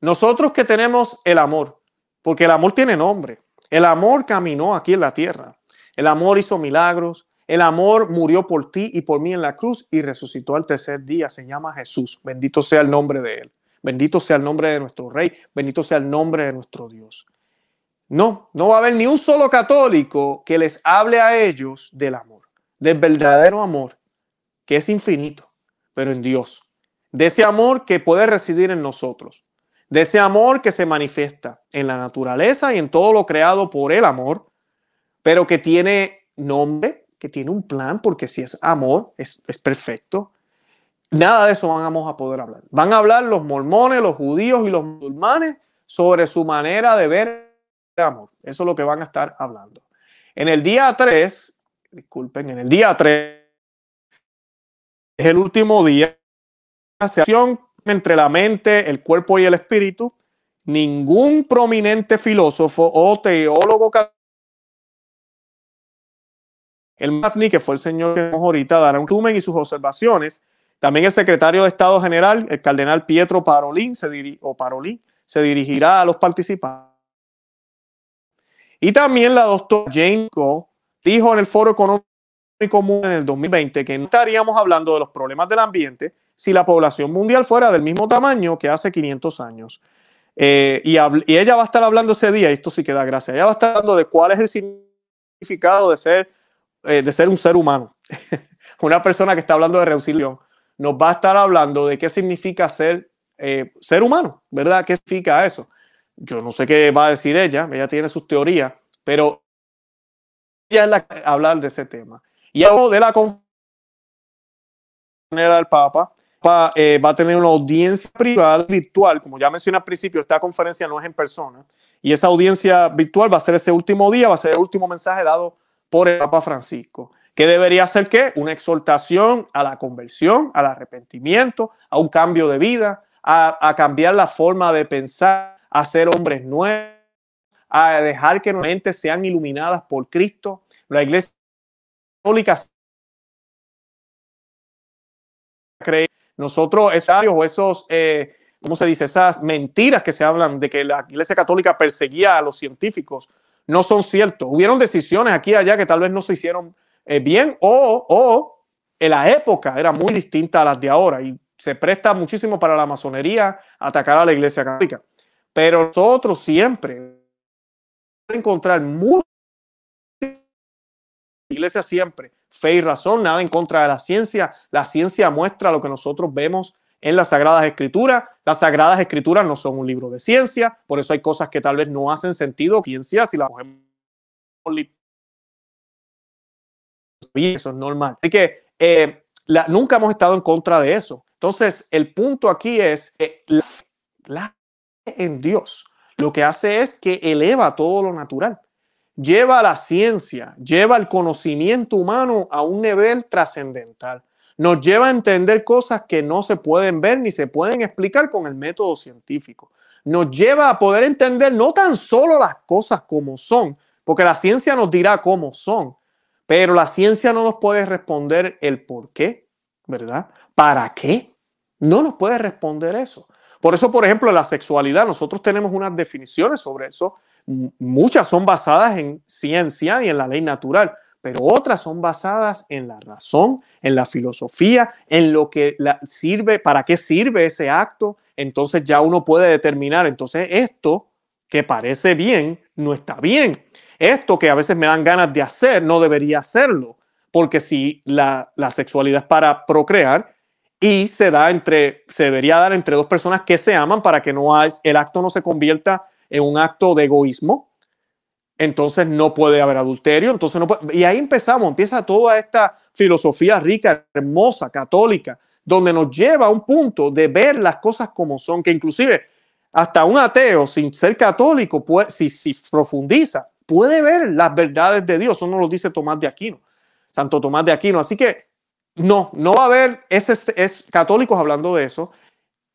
nosotros que tenemos el amor, porque el amor tiene nombre, el amor caminó aquí en la tierra, el amor hizo milagros, el amor murió por ti y por mí en la cruz y resucitó al tercer día, se llama Jesús, bendito sea el nombre de él. bendito sea el nombre de nuestro Rey, bendito sea el nombre de nuestro Dios. No, no va a haber ni un solo católico que les hable a ellos del amor, del verdadero amor, que es infinito, pero en Dios, de ese amor que puede residir en nosotros, de ese amor que se manifiesta en la naturaleza y en todo lo creado por el amor, pero que tiene nombre, que tiene un plan, porque si es amor, es, perfecto. Nada de eso vamos a poder hablar. Van a hablar los mormones, los judíos y los musulmanes sobre su manera de ver amor. Eso es lo que van a estar hablando. En el día 3, disculpen, en el día 3 es el último día de entre la mente, el cuerpo y el espíritu. Ningún prominente filósofo o teólogo el Mafni, que fue el señor que vemos ahorita, dará un resumen y sus observaciones. También el secretario de Estado General, el cardenal Pietro Parolin, se, o Parolin, se dirigirá a los participantes. Y también la doctora Jane Go dijo en el Foro Económico Común en el 2020 que no estaríamos hablando de los problemas del ambiente si la población mundial fuera del mismo tamaño que hace 500 años. Eh, y, y, ella va a estar hablando ese día, y esto sí que da gracia, ella va a estar hablando de cuál es el significado de ser eh, de ser un ser humano. Una persona que está hablando de reducción nos va a estar hablando de qué significa ser eh, ser humano, ¿verdad? ¿Qué significa eso? Yo no sé qué va a decir ella, ella tiene sus teorías, pero ella es la que hablar de ese tema. Y algo de la conferencia del Papa, eh, va a tener una audiencia privada virtual, como ya mencioné al principio, esta conferencia no es en persona, y esa audiencia virtual va a ser ese último día, va a ser el último mensaje dado por el Papa Francisco. ¿Qué debería ser qué? Una exhortación a la conversión, al arrepentimiento, a un cambio de vida, a, cambiar la forma de pensar, a ser hombres nuevos, a dejar que nuestras sean iluminadas por Cristo. La iglesia católica cree nosotros esos o esos eh, ¿cómo se dice? Esas mentiras que se hablan de que la iglesia católica perseguía a los científicos no son ciertos. Hubieron decisiones aquí y allá que tal vez no se hicieron eh, bien o, o en la época era muy distinta a las de ahora y se presta muchísimo para la masonería atacar a la iglesia católica. Pero nosotros siempre encontrar mucho iglesia siempre fe y razón, nada en contra de la ciencia. La ciencia muestra lo que nosotros vemos en las Sagradas Escrituras. Las Sagradas Escrituras no son un libro de ciencia, por eso hay cosas que tal vez no hacen sentido ciencia si la cogemos eso es normal. Así que eh, nunca hemos estado en contra de eso. Entonces, el punto aquí es que la, la en Dios lo que hace es que eleva todo lo natural, lleva la ciencia, lleva el conocimiento humano a un nivel trascendental nos lleva a entender cosas que no se pueden ver ni se pueden explicar con el método científico. Nos lleva a poder entender no tan solo las cosas como son, porque la ciencia nos dirá cómo son, pero la ciencia no nos puede responder el por qué, ¿verdad? ¿Para qué? No nos puede responder eso. Por eso, por ejemplo, la sexualidad, nosotros tenemos unas definiciones sobre eso. Muchas son basadas en ciencia y en la ley natural, pero otras son basadas en la razón, en la filosofía, en lo que sirve, para qué sirve ese acto. Entonces ya uno puede determinar, entonces esto que parece bien, no está bien. Esto que a veces me dan ganas de hacer, no debería hacerlo, porque si la, la sexualidad es para procrear y se da entre, se debería dar entre dos personas que se aman para que no hay, el acto no se convierta en un acto de egoísmo, entonces no puede haber adulterio, entonces no y ahí empezamos, empieza toda esta filosofía rica, hermosa, católica, donde nos lleva a un punto de ver las cosas como son, que inclusive hasta un ateo sin ser católico, puede, si, si profundiza, puede ver las verdades de Dios, eso no lo dice Tomás de Aquino, Santo Tomás de Aquino, así que no, no va a haber ese, es católicos hablando de eso,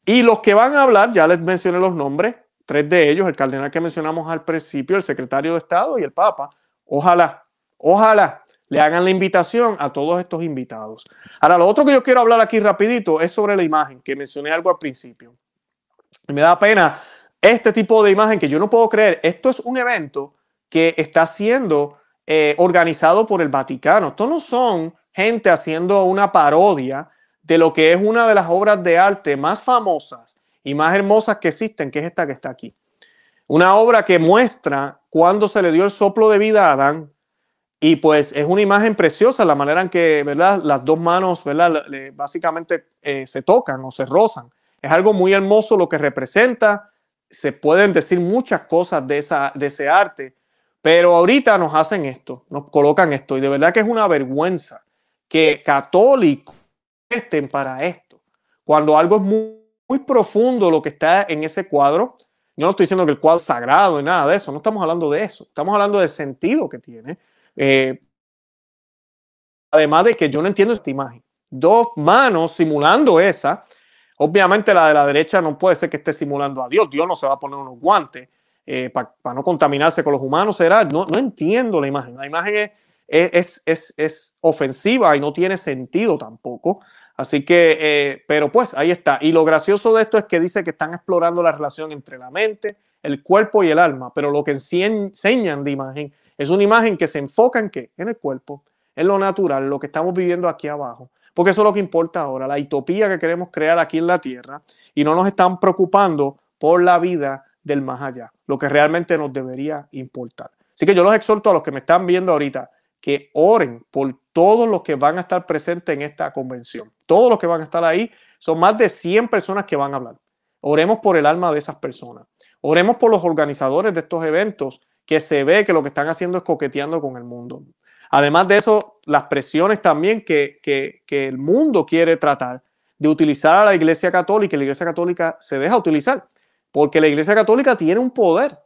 y los que van a hablar, ya les mencioné los nombres, tres de ellos, el cardenal que mencionamos al principio, el secretario de Estado y el Papa. Ojalá, ojalá le hagan la invitación a todos estos invitados. Ahora, lo otro que yo quiero hablar aquí rapidito es sobre la imagen, que mencioné algo al principio. Me da pena este tipo de imagen que yo no puedo creer. Esto es un evento que está siendo eh, organizado por el Vaticano. Esto no son gente haciendo una parodia de lo que es una de las obras de arte más famosas y más hermosas que existen, que es esta que está aquí. Una obra que muestra cuando se le dio el soplo de vida a Adán. Y pues es una imagen preciosa la manera en que, ¿verdad? Las dos manos, ¿verdad? Básicamente eh, se tocan o se rozan. Es algo muy hermoso lo que representa. Se pueden decir muchas cosas de, esa, de ese arte, pero ahorita nos hacen esto, nos colocan esto. Y de verdad que es una vergüenza que católicos estén para esto. Cuando algo es muy, profundo lo que está en ese cuadro, yo no estoy diciendo que el cuadro es sagrado y nada de eso, no estamos hablando de eso, estamos hablando del sentido que tiene. Eh, además de que yo no entiendo esta imagen. Dos manos simulando esa. Obviamente la de la derecha no puede ser que esté simulando a Dios. Dios no se va a poner unos guantes eh, para no contaminarse con los humanos. Será, no, no entiendo la imagen. La imagen es, es, es, es, ofensiva y no tiene sentido tampoco. Así que, eh, pero pues ahí está. Y lo gracioso de esto es que dice que están explorando la relación entre la mente, el cuerpo y el alma, pero lo que enseñan de imagen es una imagen que se enfoca en qué? En el cuerpo, en lo natural, lo que estamos viviendo aquí abajo. Porque eso es lo que importa ahora, la utopía que queremos crear aquí en la tierra y no nos están preocupando por la vida del más allá, lo que realmente nos debería importar. Así que yo los exhorto a los que me están viendo ahorita que oren por todos los que van a estar presentes en esta convención. Todos los que van a estar ahí son más de 100 personas que van a hablar. Oremos por el alma de esas personas. Oremos por los organizadores de estos eventos que se ve que lo que están haciendo es coqueteando con el mundo. Además de eso, las presiones también que, que, el mundo quiere tratar de utilizar a la Iglesia Católica la Iglesia Católica se deja utilizar, porque la Iglesia Católica tiene un poder,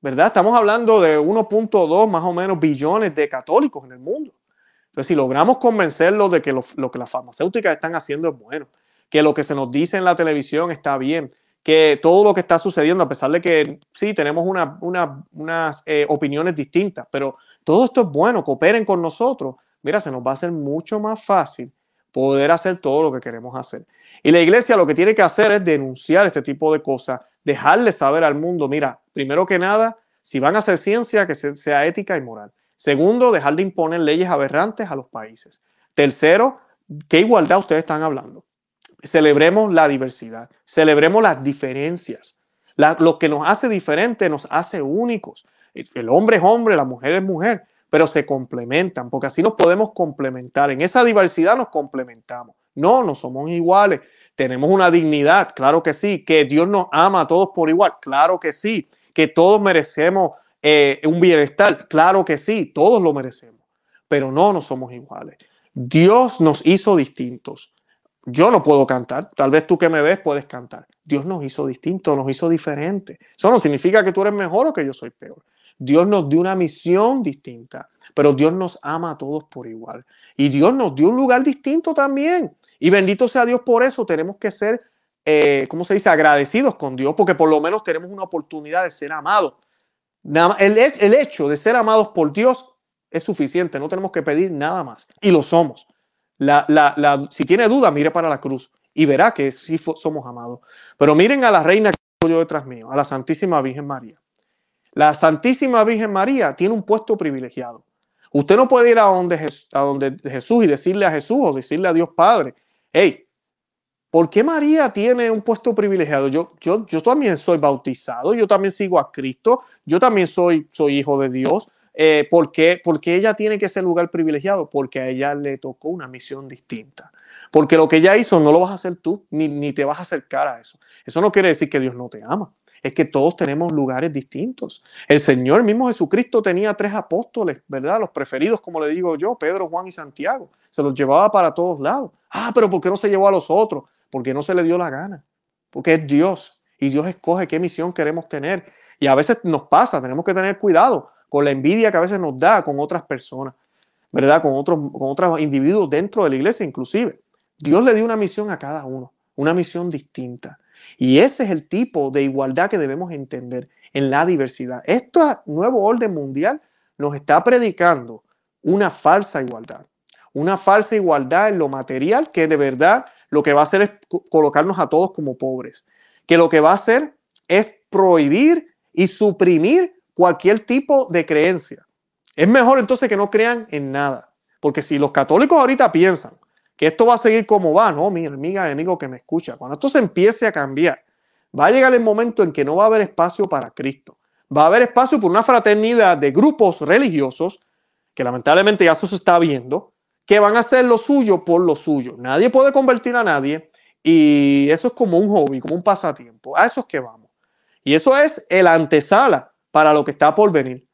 ¿verdad? Estamos hablando de 1.2 más o menos billones de católicos en el mundo. Entonces, si logramos convencerlos de que lo, que las farmacéuticas están haciendo es bueno, que lo que se nos dice en la televisión está bien, que todo lo que está sucediendo, a pesar de que sí, tenemos unas eh, opiniones distintas, pero todo esto es bueno, cooperen con nosotros. Mira, se nos va a hacer mucho más fácil poder hacer todo lo que queremos hacer. Y la iglesia lo que tiene que hacer es denunciar este tipo de cosas, dejarle saber al mundo, mira, primero que nada, si van a hacer ciencia, que sea ética y moral. Segundo, dejar de imponer leyes aberrantes a los países. Tercero, ¿qué igualdad ustedes están hablando? Celebremos la diversidad, celebremos las diferencias. lo que nos hace diferente nos hace únicos. El hombre es hombre, la mujer es mujer, pero se complementan, porque así nos podemos complementar. En esa diversidad nos complementamos. No, no somos iguales. Tenemos una dignidad, claro que sí. Que Dios nos ama a todos por igual, claro que sí. Que todos merecemos eh, un bienestar, claro que sí, todos lo merecemos. Pero no, no somos iguales. Dios nos hizo distintos. Yo no puedo cantar, tal vez tú que me ves puedes cantar. Dios nos hizo distintos, nos hizo diferentes. Eso no significa que tú eres mejor o que yo soy peor. Dios nos dio una misión distinta, pero Dios nos ama a todos por igual. Y Dios nos dio un lugar distinto también. Y bendito sea Dios por eso. Tenemos que ser, eh, ¿cómo se dice?, agradecidos con Dios, porque por lo menos tenemos una oportunidad de ser amados. El, hecho de ser amados por Dios es suficiente, no tenemos que pedir nada más. Y lo somos si tiene duda, mire para la cruz y verá que sí somos amados. Pero miren a la reina que yo detrás mío, a la Santísima Virgen María. La Santísima Virgen María tiene un puesto privilegiado. Usted no puede ir a donde Jesús y decirle a Jesús o decirle a Dios Padre, hey, ¿por qué María tiene un puesto privilegiado? Yo, yo, yo también soy bautizado, yo también sigo a Cristo, yo también soy, soy hijo de Dios, eh, ¿por, qué? Porque ella tiene que ser lugar privilegiado, porque a ella le tocó una misión distinta. Porque lo que ella hizo no lo vas a hacer tú, ni, ni te vas a acercar a eso. Eso no quiere decir que Dios no te ama. Es que todos tenemos lugares distintos. El Señor mismo Jesucristo tenía tres apóstoles, ¿verdad? Los preferidos, como le digo yo, Pedro, Juan y Santiago. Se los llevaba para todos lados. Ah, pero ¿por qué no se llevó a los otros? Porque no se le dio la gana. Porque es Dios. Y Dios escoge qué misión queremos tener. Y a veces nos pasa, tenemos que tener cuidado con la envidia que a veces nos da con otras personas, ¿verdad? Con otros, con otros individuos dentro de la iglesia inclusive. Dios le dio una misión a cada uno, una misión distinta. Y ese es el tipo de igualdad que debemos entender en la diversidad. Este nuevo orden mundial nos está predicando una falsa igualdad, una falsa igualdad en lo material que de verdad lo que va a hacer es colocarnos a todos como pobres, que lo que va a hacer es prohibir y suprimir cualquier tipo de creencia. Es mejor entonces que no crean en nada. Porque si los católicos ahorita piensan que esto va a seguir como va, no, mi amiga, amigo que me escucha, cuando esto se empiece a cambiar, va a llegar el momento en que no va a haber espacio para Cristo. Va a haber espacio por una fraternidad de grupos religiosos, que lamentablemente ya eso se está viendo, que van a hacer lo suyo por lo suyo. Nadie puede convertir a nadie y eso es como un hobby, como un pasatiempo. A eso es que vamos. Y eso es el antesala para lo que está por venir,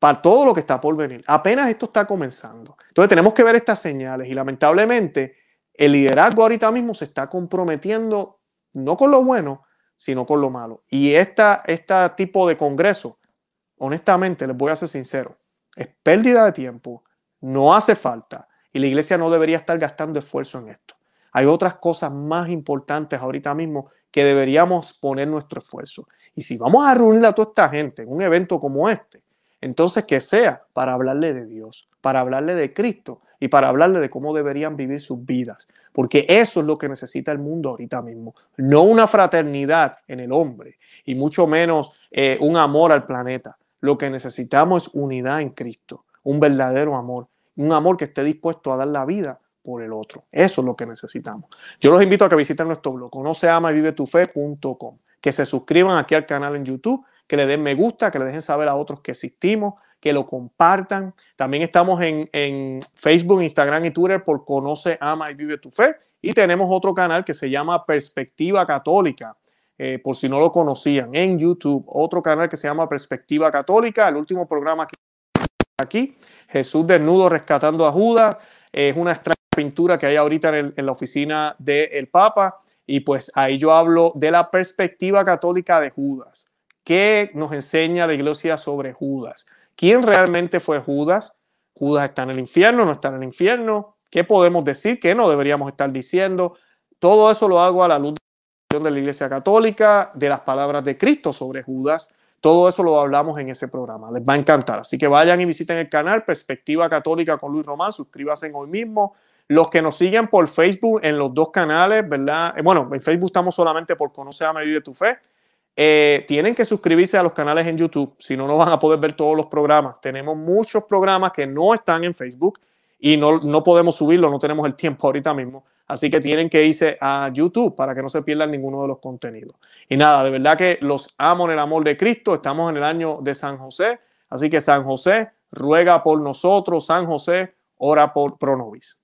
para todo lo que está por venir. Apenas esto está comenzando. Entonces tenemos que ver estas señales y lamentablemente el liderazgo ahorita mismo se está comprometiendo no con lo bueno, sino con lo malo. Y esta, este tipo de congreso, honestamente, les voy a ser sincero, es pérdida de tiempo, no hace falta y la iglesia no debería estar gastando esfuerzo en esto. Hay otras cosas más importantes ahorita mismo que deberíamos poner nuestro esfuerzo. Y si vamos a reunir a toda esta gente en un evento como este, entonces que sea para hablarle de Dios, para hablarle de Cristo y para hablarle de cómo deberían vivir sus vidas. Porque eso es lo que necesita el mundo ahorita mismo. No una fraternidad en el hombre y mucho menos eh, un amor al planeta. Lo que necesitamos es unidad en Cristo, un verdadero amor, un amor que esté dispuesto a dar la vida por el otro. Eso es lo que necesitamos. Yo los invito a que visiten nuestro blog, no se ama y vive tu fe.com, que se suscriban aquí al canal en YouTube, que le den me gusta, que le dejen saber a otros que existimos, que lo compartan. También estamos en, Facebook, Instagram y Twitter por Conoce, Ama y Vive tu Fe. Y tenemos otro canal que se llama Perspectiva Católica, eh, por si no lo conocían, en YouTube. Otro canal que se llama Perspectiva Católica. El último programa aquí, Jesús desnudo rescatando a Judas. Es una extraña pintura que hay ahorita en, la oficina del Papa. Y pues ahí yo hablo de la perspectiva católica de Judas. ¿Qué nos enseña la iglesia sobre Judas? ¿Quién realmente fue Judas? Judas está en el infierno, no está en el infierno. ¿Qué podemos decir? ¿Qué no deberíamos estar diciendo? Todo eso lo hago a la luz de la Iglesia Católica, de las palabras de Cristo sobre Judas. Todo eso lo hablamos en ese programa. Les va a encantar. Así que vayan y visiten el canal Perspectiva Católica con Luis Román. Suscríbanse hoy mismo. Los que nos siguen por Facebook en los dos canales, ¿verdad? Eh, bueno, en Facebook estamos solamente por Conoce a Medida de tu Fe. Eh, tienen que suscribirse a los canales en YouTube, si no, no van a poder ver todos los programas. Tenemos muchos programas que no están en Facebook y no, no podemos subirlo, no tenemos el tiempo ahorita mismo. Así que tienen que irse a YouTube para que no se pierdan ninguno de los contenidos. Y nada, de verdad que los amo en el amor de Cristo. Estamos en el año de San José. Así que San José ruega por nosotros. San José ora por Pronovis.